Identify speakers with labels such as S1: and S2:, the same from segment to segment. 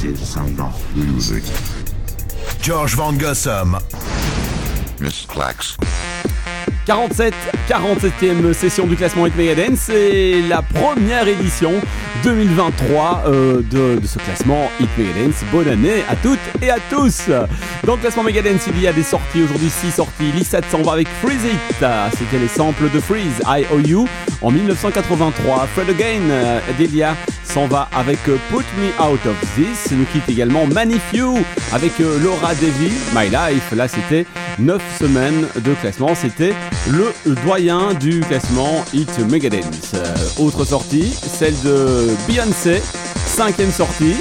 S1: This is Sound of Music.
S2: George Van Gossum.
S1: Miss Clax.
S3: 47, 47e session du classement Hit Megadance, c'est la première édition 2023 euh, de, ce classement Hit Megadance. Bonne année à toutes et à tous. Dans le classement Megadance, il y a des sorties aujourd'hui, 6 sorties. Lisa s'en va avec Freeze It, c'était les samples de Freeze, IOU en 1983. Fred Again, euh, Delia s'en va avec euh, Put Me Out of This. Nous quitte également Manifew avec euh, Laura Davy, My Life. Là, c'était 9 semaines de classement. C'était le doyen du classement Hit Megadance. Autre sortie, celle de Beyoncé, cinquième sortie.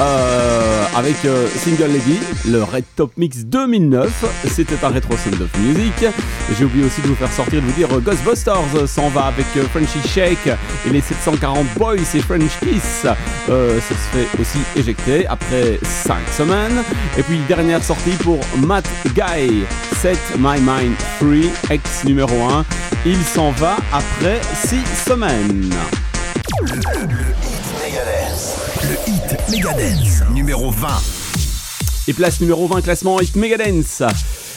S3: Euh, avec euh, Single Lady, le Red Top Mix 2009. C'était un rétro Sound of Music. J'ai oublié aussi de vous faire sortir, de vous dire Ghostbusters s'en va avec euh, Frenchy Shake et les 740 Boys et French Kiss. Euh, ça se fait aussi éjecter après 5 semaines. Et puis dernière sortie pour Matt Guy, Set My Mind Free, ex numéro 1. Il s'en va après 6 semaines.
S2: Le, le, le Le hit Megadance numéro 20.
S3: Et place numéro 20 classement hit Megadance.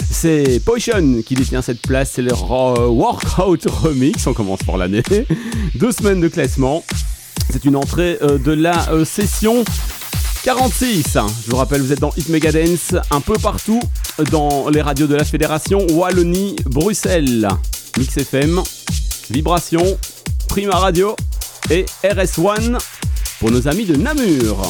S3: C'est Potion qui détient cette place, c'est le Workout Remix, on commence pour l'année. Deux semaines de classement. C'est une entrée euh, de la euh, session 46. Je vous rappelle, vous êtes dans Hit Megadance un peu partout dans les radios de la Fédération Wallonie, Bruxelles, Mix FM, Vibration, Prima Radio et RS1 pour nos amis de Namur.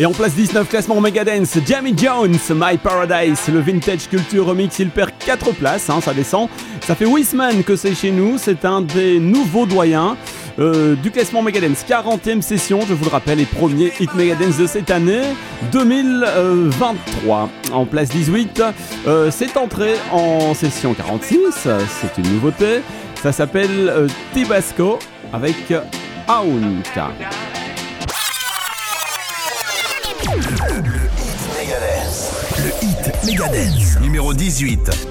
S3: Et en place 19, classement Megadance, Jamie Jones, My Paradise, le Vintage Culture Remix, il perd 4 places, hein, ça descend. Ça fait 8 semaines que c'est chez nous, c'est un des nouveaux doyens. Euh, du classement Megadance, 40e session, je vous le rappelle, les premiers hit Megadance de cette année 2023. En place 18, euh, c'est entré en session 46, c'est une nouveauté, ça s'appelle euh, Tibasco avec Aunta.
S2: Numéro 18.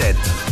S3: Et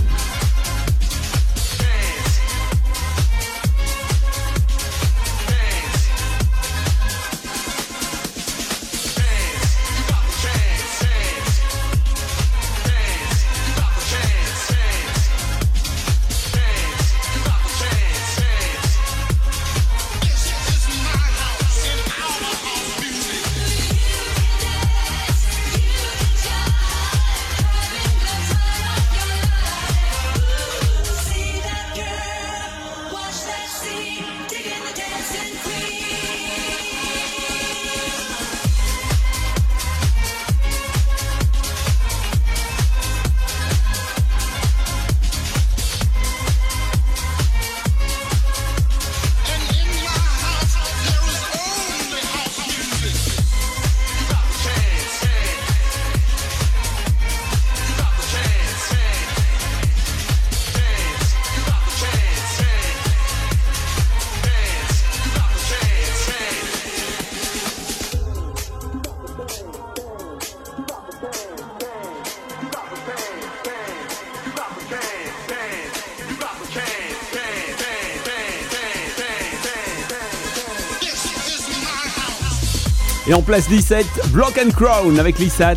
S3: en place 17, Block and Crown avec Lissat,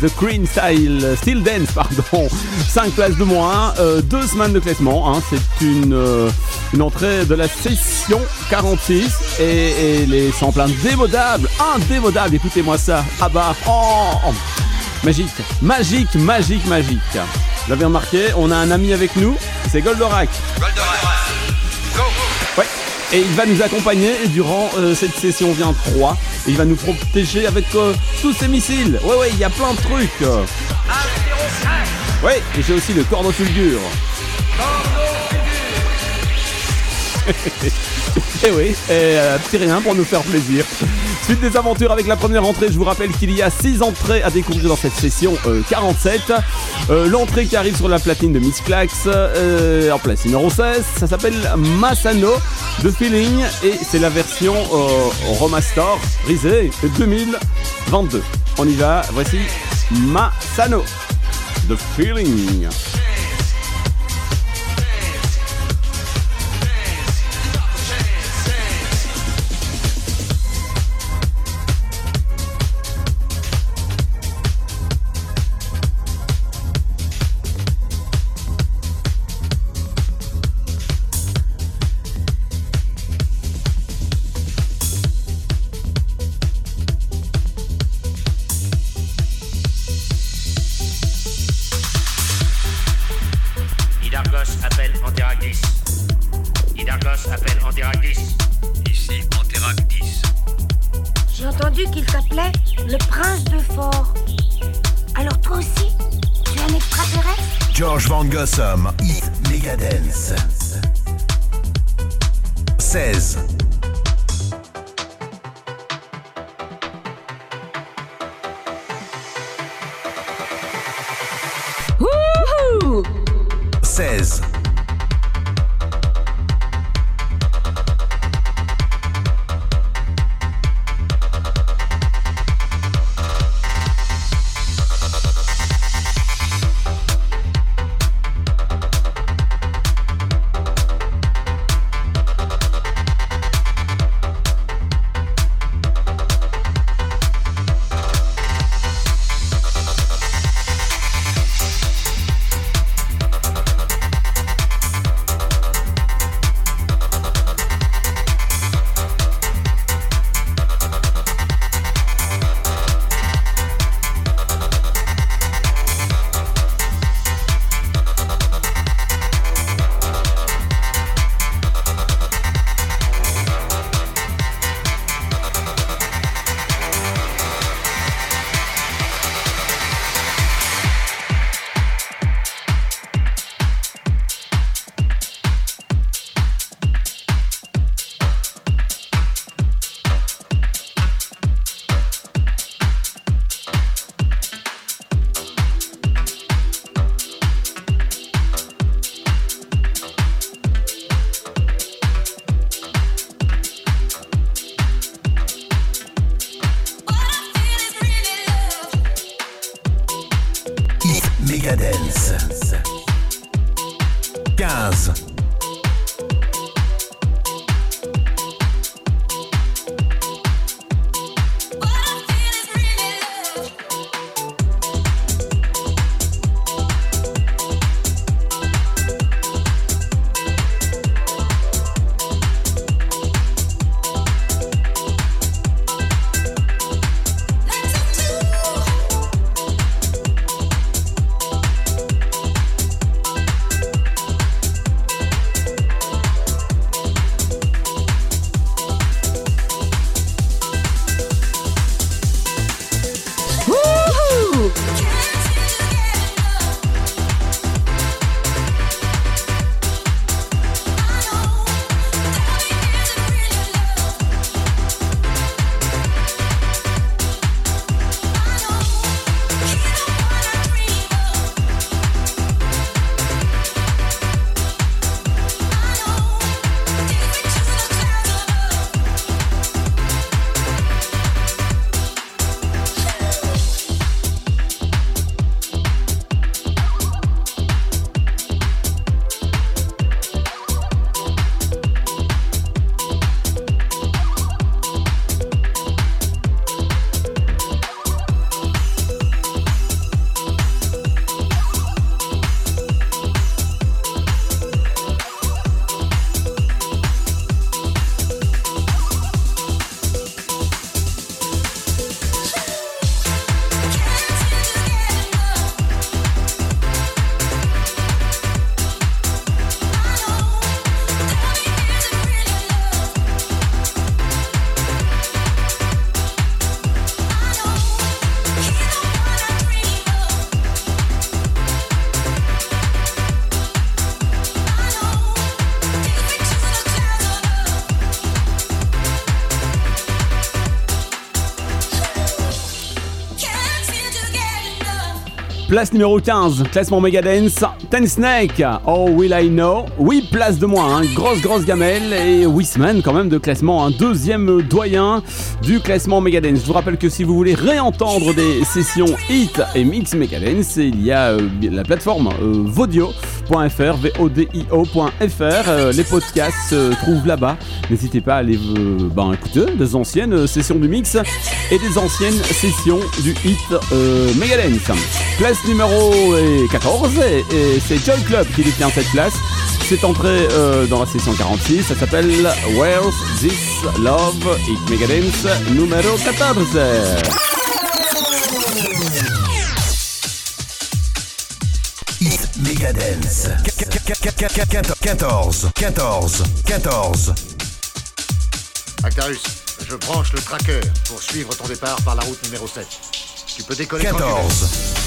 S3: The Green Style, Still Dance, pardon. 5 places de moins, 2 euh, semaines de classement. Hein. C'est une, euh, une entrée de la session 46 et, les samples indémodables, indémodables, écoutez-moi ça. Ah bah, oh, magique, magique, magique, magique. Vous l'avez remarqué, on a un ami avec nous, c'est Goldorak. Ouais. Et il va nous accompagner durant euh, cette session vient 3. Et il va nous protéger avec euh, tous ces missiles. Ouais, ouais, il y a plein de trucs. Ouais, et j'ai aussi le corno fulgure. et oui, et euh, petit rien pour nous faire plaisir. Suite des aventures avec la première entrée, je vous rappelle qu'il y a 6 entrées à découvrir dans cette session 47. Euh, L'entrée qui arrive sur la platine de Miss Clax euh, en place numéro 16, ça s'appelle Masano de Feeling et c'est la version euh, remaster brisée 2022. On y va, voici Masano de Feeling. Place numéro 15, classement Megadance, Ten Snake, Oh Will I Know? Oui, place de moins, hein. grosse grosse gamelle et Wisman quand même de classement, un deuxième doyen du classement Megadance. Je vous rappelle que si vous voulez réentendre des sessions hit et mix Megadance, il y a euh, la plateforme euh, vodio.fr, V-O-D-I-O.fr. Euh, les podcasts se trouvent là-bas. N'hésitez pas à aller euh, ben, écouter des anciennes sessions du mix et des anciennes sessions du hit Megadance. Place numéro 14 et, c'est Joy Club qui détient cette place. C'est entré dans la session 46, ça s'appelle Where's This Love? Hit Megadance numéro 14.
S4: Megadance. 14, 14, 14.
S5: Actarus, je branche le tracker pour suivre ton départ par la route numéro 7. Tu peux décoller
S4: 14.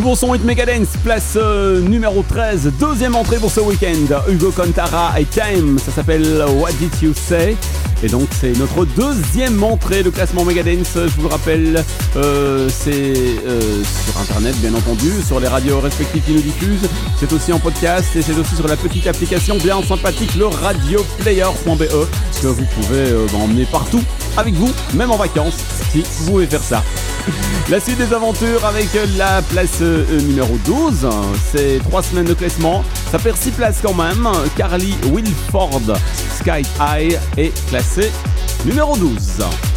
S3: Nouveau son Hit Megadance, place euh, numéro 13, deuxième entrée pour ce week-end. Hugo Contara et Time, ça s'appelle What Did You Say? Et donc c'est notre deuxième entrée de classement Megadance, je vous le rappelle, euh, c'est euh, sur internet bien entendu, sur les radios respectives qui nous diffusent, c'est aussi en podcast et c'est aussi sur la petite application bien sympathique, le radioplayer.be que vous pouvez bah, emmener partout avec vous, même en vacances, si vous voulez faire ça. La suite des aventures avec la place euh, numéro 12. C'est 3 semaines de classement. Ça perd 6 places quand même. Carly Wilford Sky High est classé numéro 12.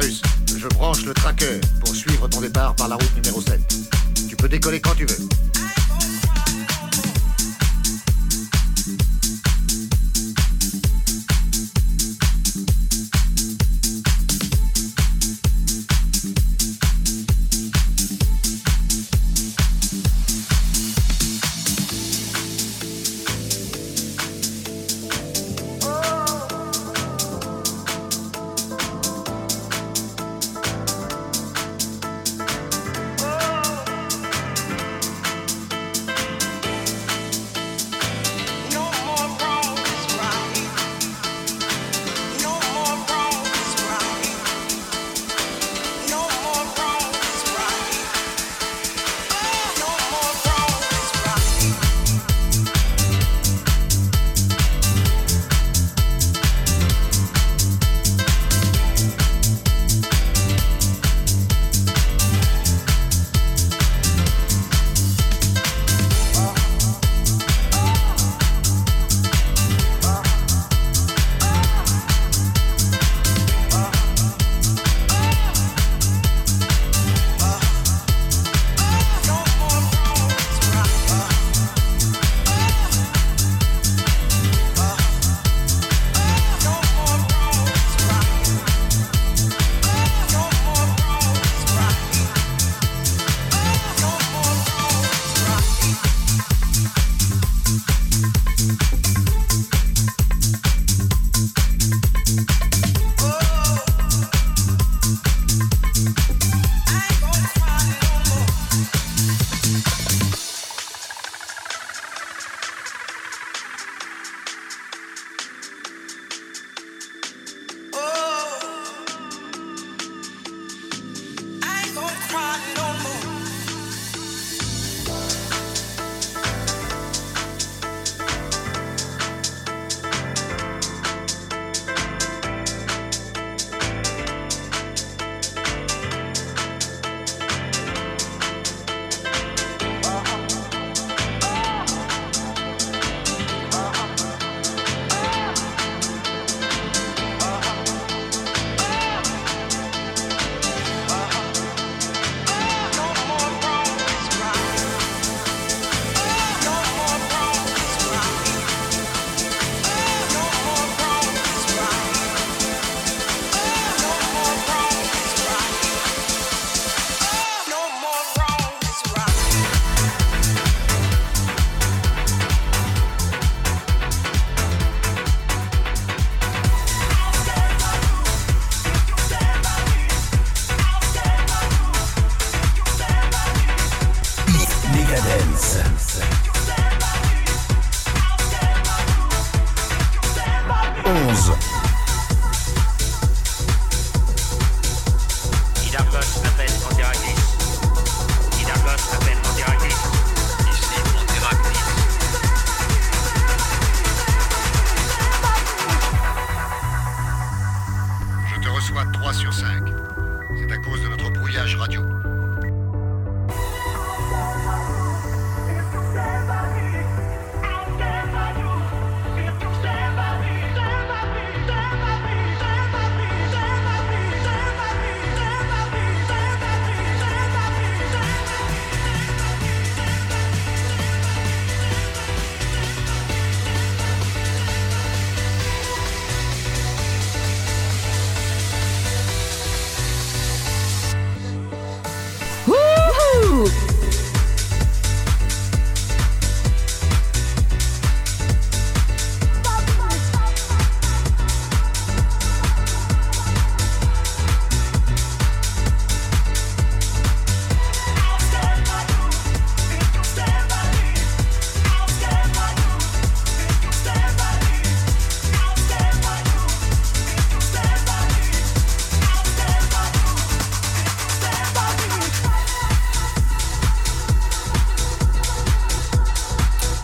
S5: Je branche le tracker pour suivre ton départ par la route numéro 7. Tu peux décoller quand tu veux.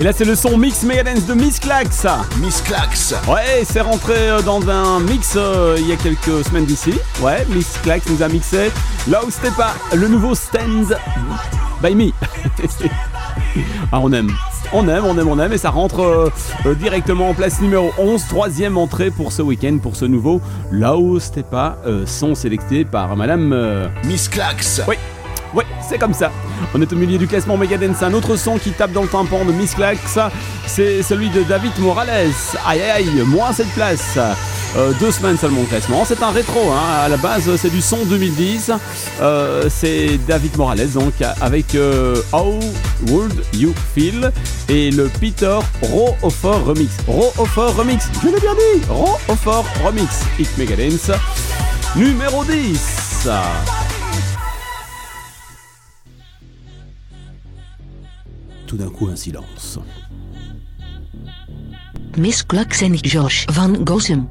S3: Et là, c'est le son mix Megadance de Miss Clax.
S2: Miss Clax.
S3: Ouais, c'est rentré euh, dans un mix euh, il y a quelques semaines d'ici. Ouais, Miss Clax nous a mixé là où c'était pas le nouveau Stand by Me. ah, on aime. On aime, on aime, on aime et ça rentre euh, euh, directement en place numéro 11, troisième entrée pour ce week-end, pour ce nouveau c'était pas euh, son sélecté par Madame
S2: Miss Clax.
S3: Oui, oui, c'est comme ça. On est au milieu du classement Megadance. Un autre son qui tape dans le tympan de Miss Clax, c'est celui de David Morales. Aïe aïe moins cette place. Euh, deux semaines seulement au classement. C'est un rétro, hein. à la base c'est du son 2010. Euh, c'est David Morales donc avec euh, How Would You Feel et le Peter Rohofer Remix. Rohofer Remix, je l'ai bien dit Rohofer Remix. Hit Megadance numéro 10. Tout d'un coup un silence.
S4: Miss en Josh van Gossem.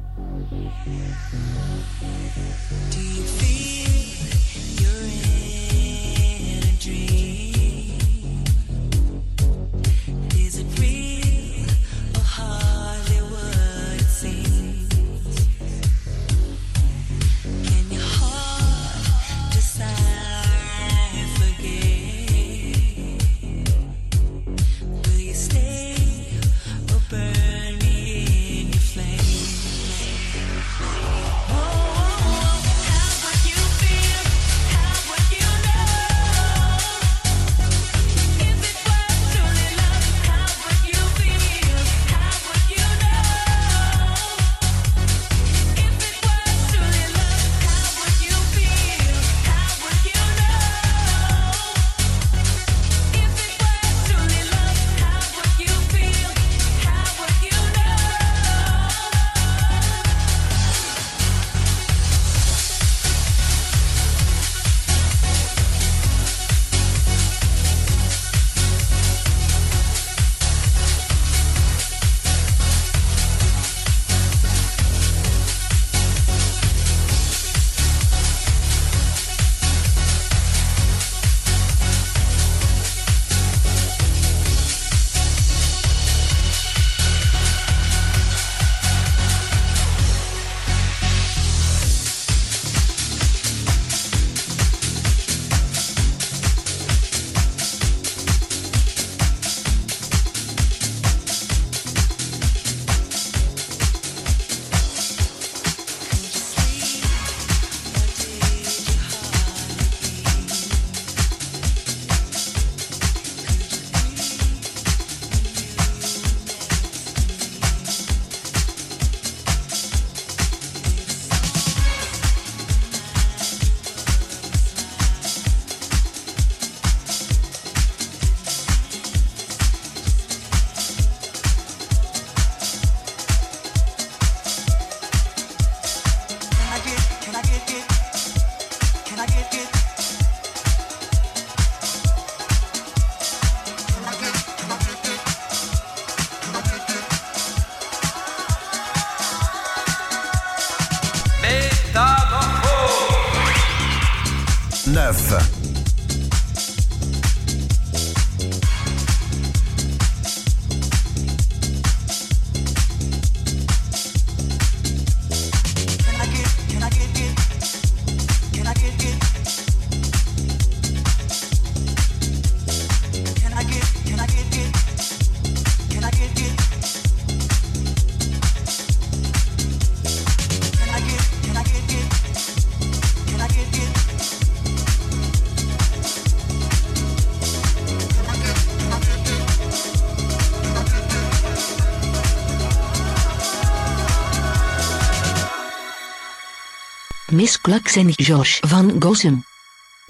S4: Miss Klux en Josh van Gossem.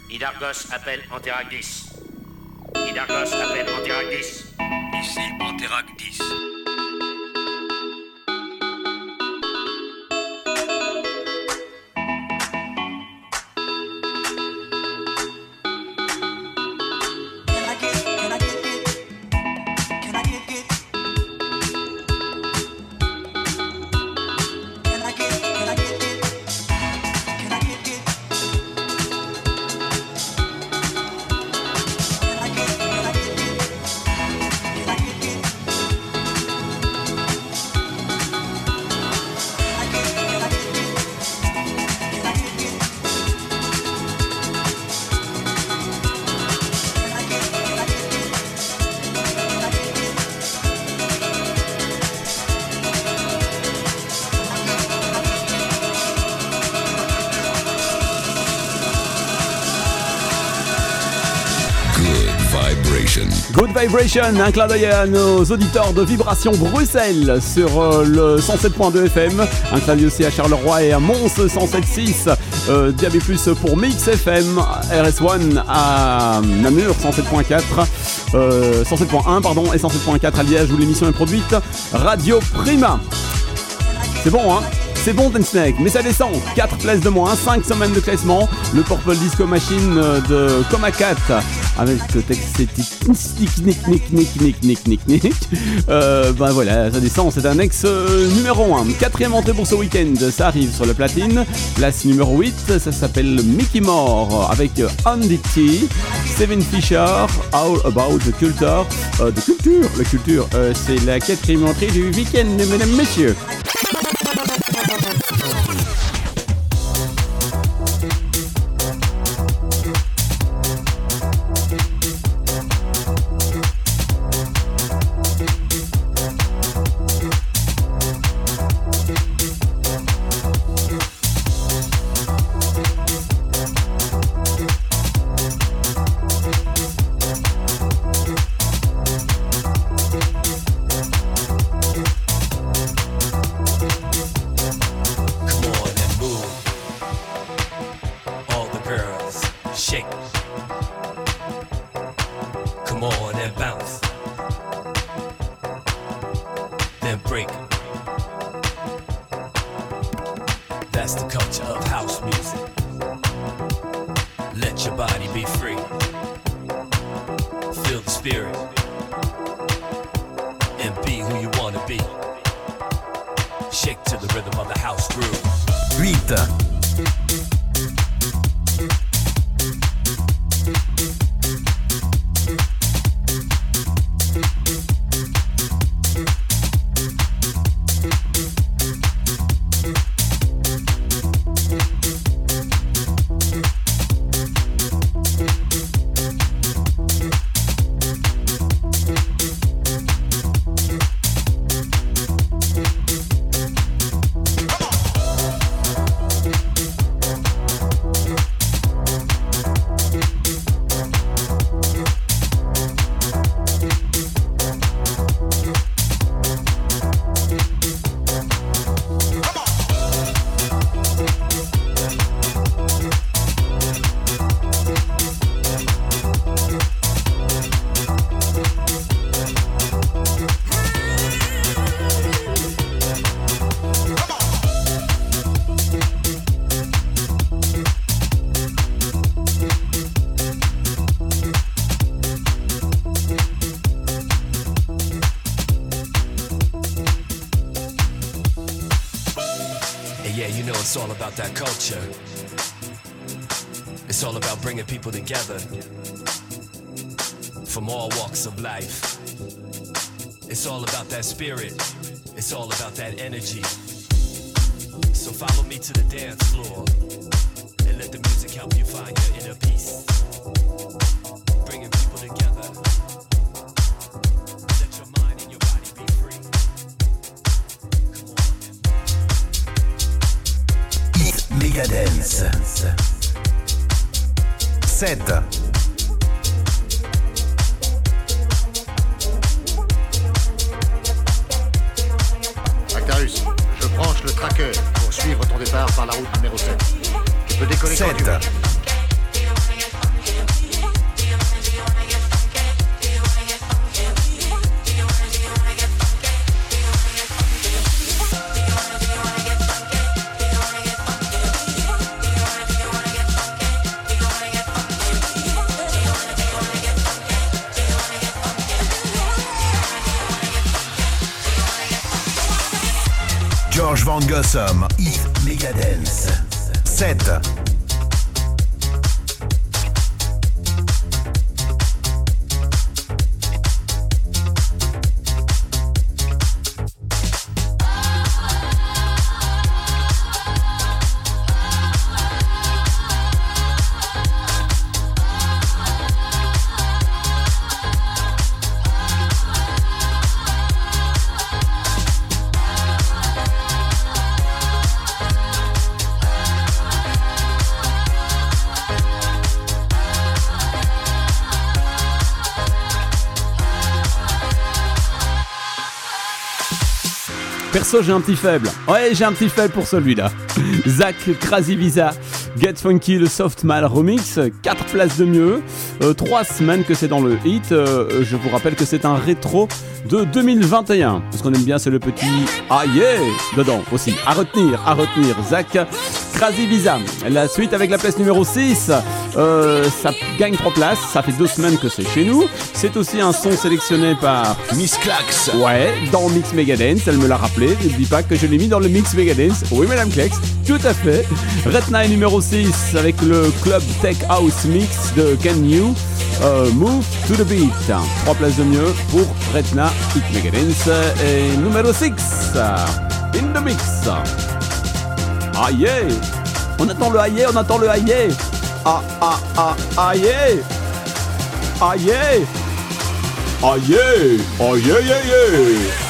S6: Idargos appelle Anteragdis. Idargos appelle Anteragdis.
S2: Ici Anterac 10.
S1: Vibration,
S3: un clin d'œil à nos auditeurs de Vibration Bruxelles sur euh, le 107.2 FM, un clin d'œil aussi à Charleroi et à Mons 107.6, euh, Plus pour Mix FM, RS1 à Namur 107.4, euh, 107.1 pardon et 107.4 à Liège où l'émission est produite, Radio Prima. C'est bon hein? C'est bon Ten Snake, mais ça descend. 4 places de moins, 5 semaines de classement. Le Purple Disco Machine euh, de Coma Cat avec ce texte euh, ben voilà, ça descend, c'est un ex euh, numéro 1. Quatrième entrée pour ce week-end, ça arrive sur le platine. Place numéro 8, ça s'appelle Mickey Moore avec euh, Andy T, Seven Fisher, All About the Culture. Euh, the Culture, la culture, euh, c'est la quatrième entrée du week-end, mesdames, messieurs.
S7: Together from all walks of life. It's all about that spirit. It's all about that energy. So follow me to the dance floor
S2: George Van Gossum. Hit Megadance. 7.
S3: J'ai un petit faible. Ouais, j'ai un petit faible pour celui-là. Zach Krasivisa, Get Funky, le Soft Mal Remix, 4 places de mieux, 3 semaines que c'est dans le hit. Euh, je vous rappelle que c'est un rétro de 2021. Ce qu'on aime bien, c'est le petit Ah yeah dedans aussi. À retenir, à retenir. Zach Krasivisa. La suite avec la place numéro 6. Euh, ça gagne 3 places. Ça fait 2 semaines que c'est chez nous. C'est aussi un son sélectionné par
S2: Miss Clax.
S3: Ouais, dans Mix Megadance, elle me l'a rappelé. Ne dis pas que je l'ai mis dans le Mix Megadance. Oui, Madame Klex, tout à fait. Retna est numéro 6 avec le Club Tech House Mix de Can You euh, Move to the Beat. 3 places de mieux pour Retna Mix Megadance. Et numéro 6, In the Mix. Ah yeah On attend le yeah, on attend le yeah Ah ah ah ah yeah. Ah yeah. Ah yeah. Oh yeah yeah yeah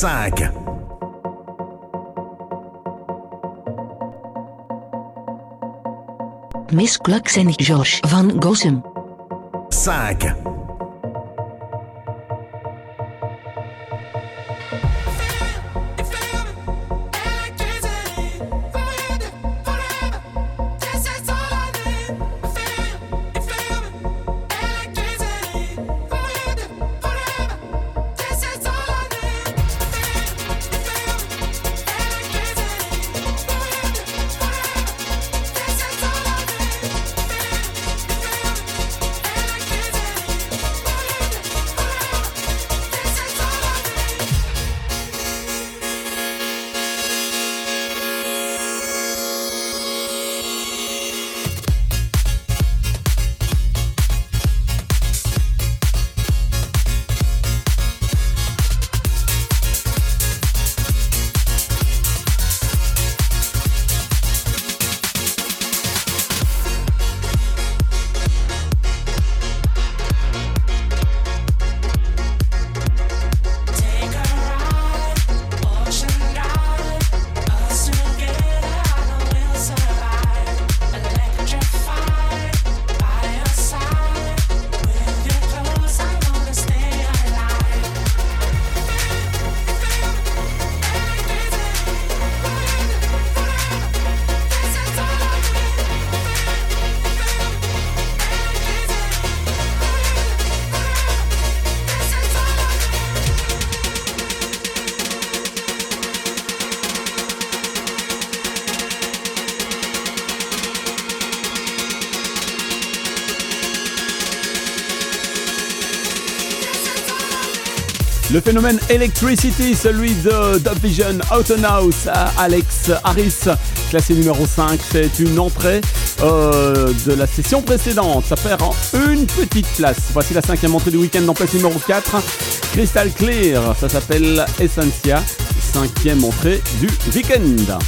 S5: 5.
S4: Miss Clux en Josh van Gossem.
S2: 5.
S3: Le phénomène Electricity, celui de Dub Vision Autonouse à Alex Harris, classé numéro 5. C'est une entrée euh, de la session précédente. Ça perd une petite place. Voici la cinquième entrée du week-end en place numéro 4. Crystal Clear, ça s'appelle Essentia. Cinquième entrée du week-end.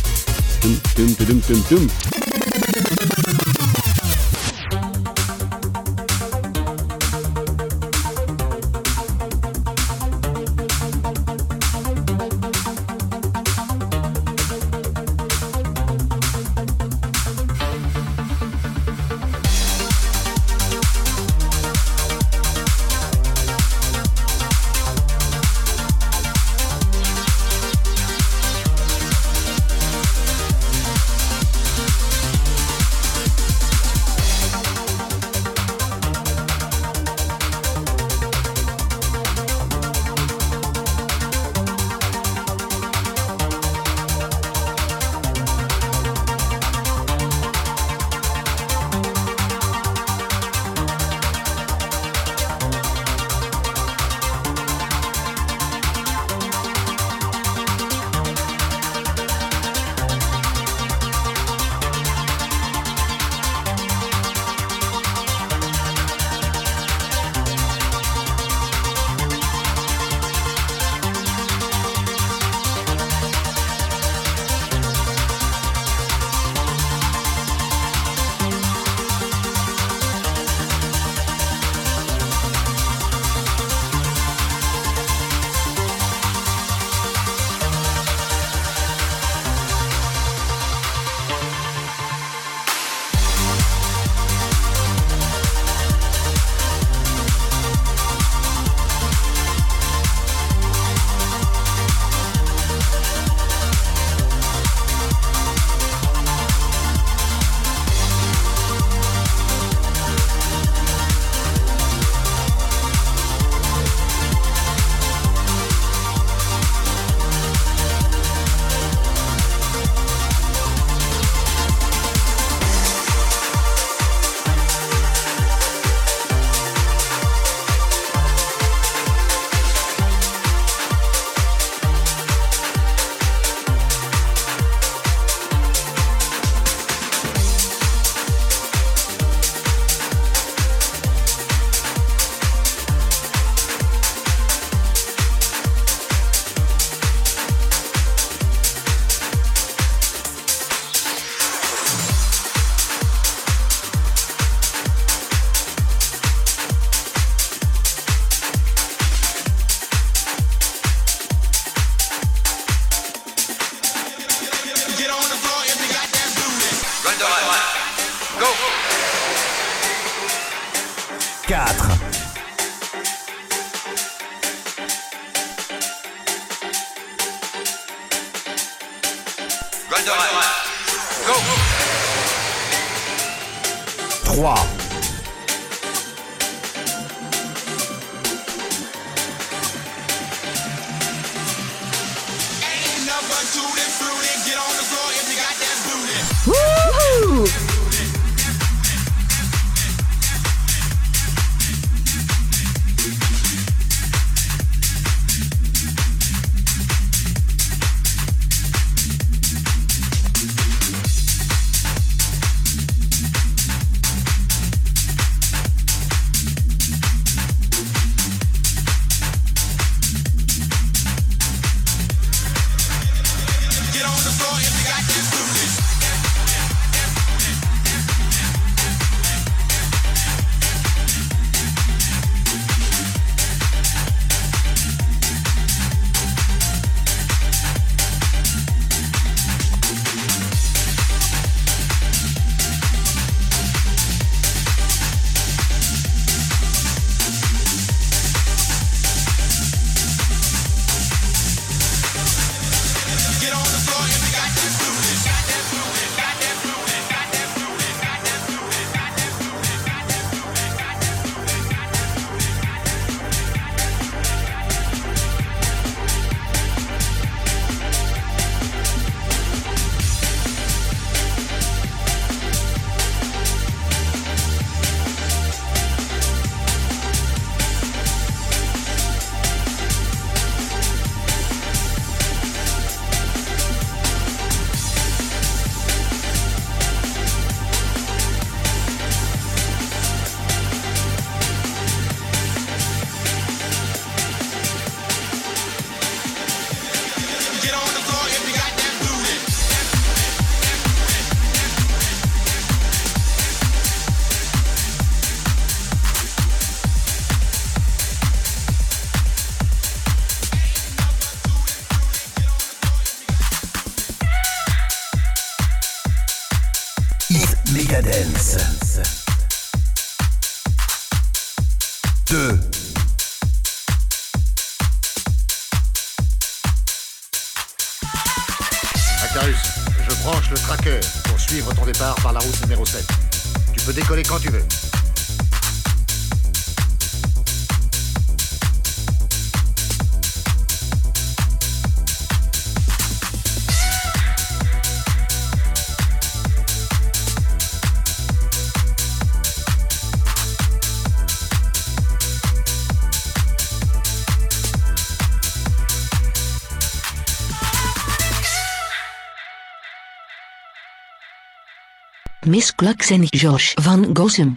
S4: Miss Klux en Josh van Gossem.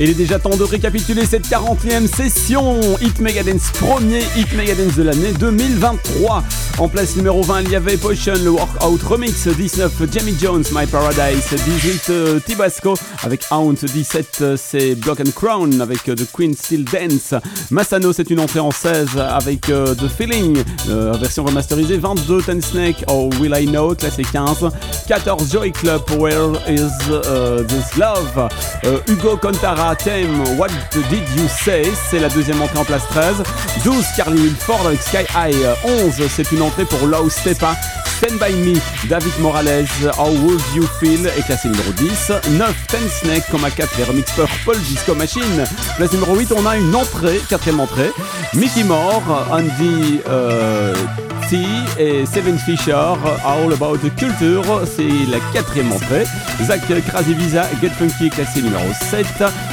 S3: Il est déjà temps de récapituler cette 40e session Hit Megadance, premier Hit Megadance de l'année 2023. En place numéro 20, il y avait Potion, le Workout Remix, 19 Jamie Jones, My Paradise, 18 euh, Tibasco avec Hound, 17 euh, c'est Block and Crown avec euh, The Queen Still Dance, Masano c'est une entrée en 16 avec The Feeling, version remasterisée, 22 Ten Snake, Oh Will I Know, classé 15, 14 Joy Club, Where Is This Love, Hugo Contara, Theme, What Did You Say, c'est la deuxième entrée en place 13, 12 Carly Wilford avec Sky High, 11 c'est une entrée pour Low Stepa, Stand By Me, David Morales, How Would You Feel est classé numéro 10, 9 Ten Snake, comme à 4 les remix Purple Disco Machine, place numéro 8 on a une entrée, quatrième entrée, Mickey Moore, Andy euh, T et Seven Fisher, All About the Culture, c'est la quatrième entrée, Zach Krasivisa, Get Funky est classé numéro 7,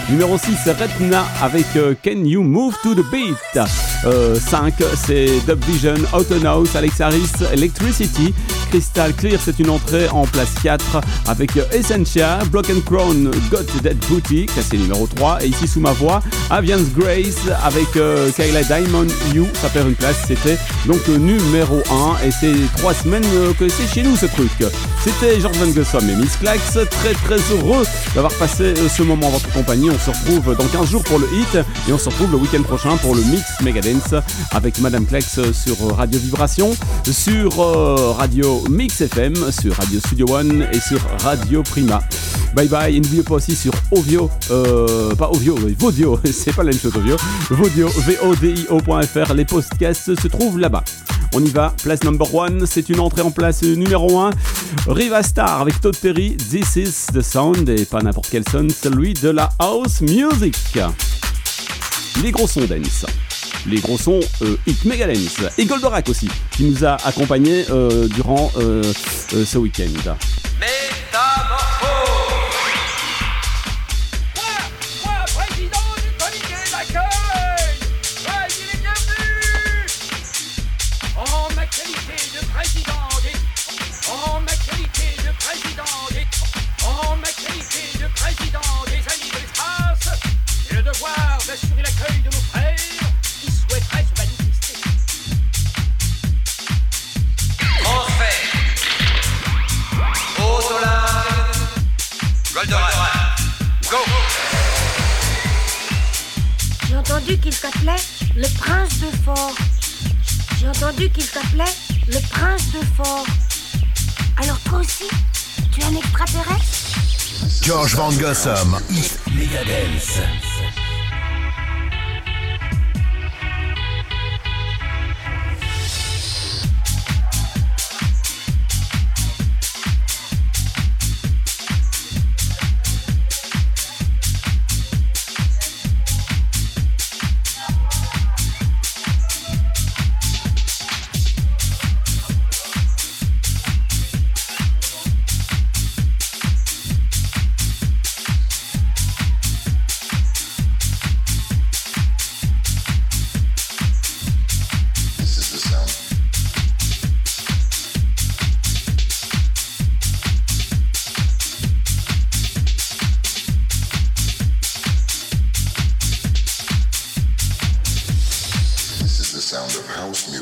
S3: numéro 6 Retna avec euh, Can You Move to the Beat, Euh, 5 c'est Dub Vision, Alex Harris, Electricity, Crystal Clear c'est une entrée en place 4 avec euh, Essentia, Block and Crown, Got Dead Booty, classé numéro 3 et ici sous ma voix, Avian's Grace avec euh, Kayla Diamond You, ça perd une place, c'était donc numéro 1 et c'est 3 semaines euh, que c'est chez nous ce truc. C'était George Van Gossom et Miss Clax, très très heureux d'avoir passé euh, ce moment en votre compagnie. On se retrouve dans 15 jours pour le hit et on se retrouve le week-end prochain pour le mix Avec Madame Clax sur Radio Vibration, sur euh, Radio Mix FM, sur Radio Studio One et sur Radio Prima. Bye bye, et n'oubliez pas aussi sur Ovio, euh, pas Ovio, oui, Vodio, c'est pas la même chose Ovio, Vodio, V-O-D-I-O.fr, les podcasts se trouvent là-bas. On y va, place number one, c'est une entrée en place numéro 1. Riva Star avec Todd Terry, This is the sound, et pas n'importe quel son, celui de la house music. Les gros sons dance. Les gros sons euh, Hit Megadance. Et Goldorak aussi, qui nous a accompagnés euh, durant euh, ce week-end.
S8: Entendu qu'il s'appelait le prince de Fort. Alors toi aussi, Tu es un extraterrestre?
S9: George Van Gossum, Hit Megadance.
S1: House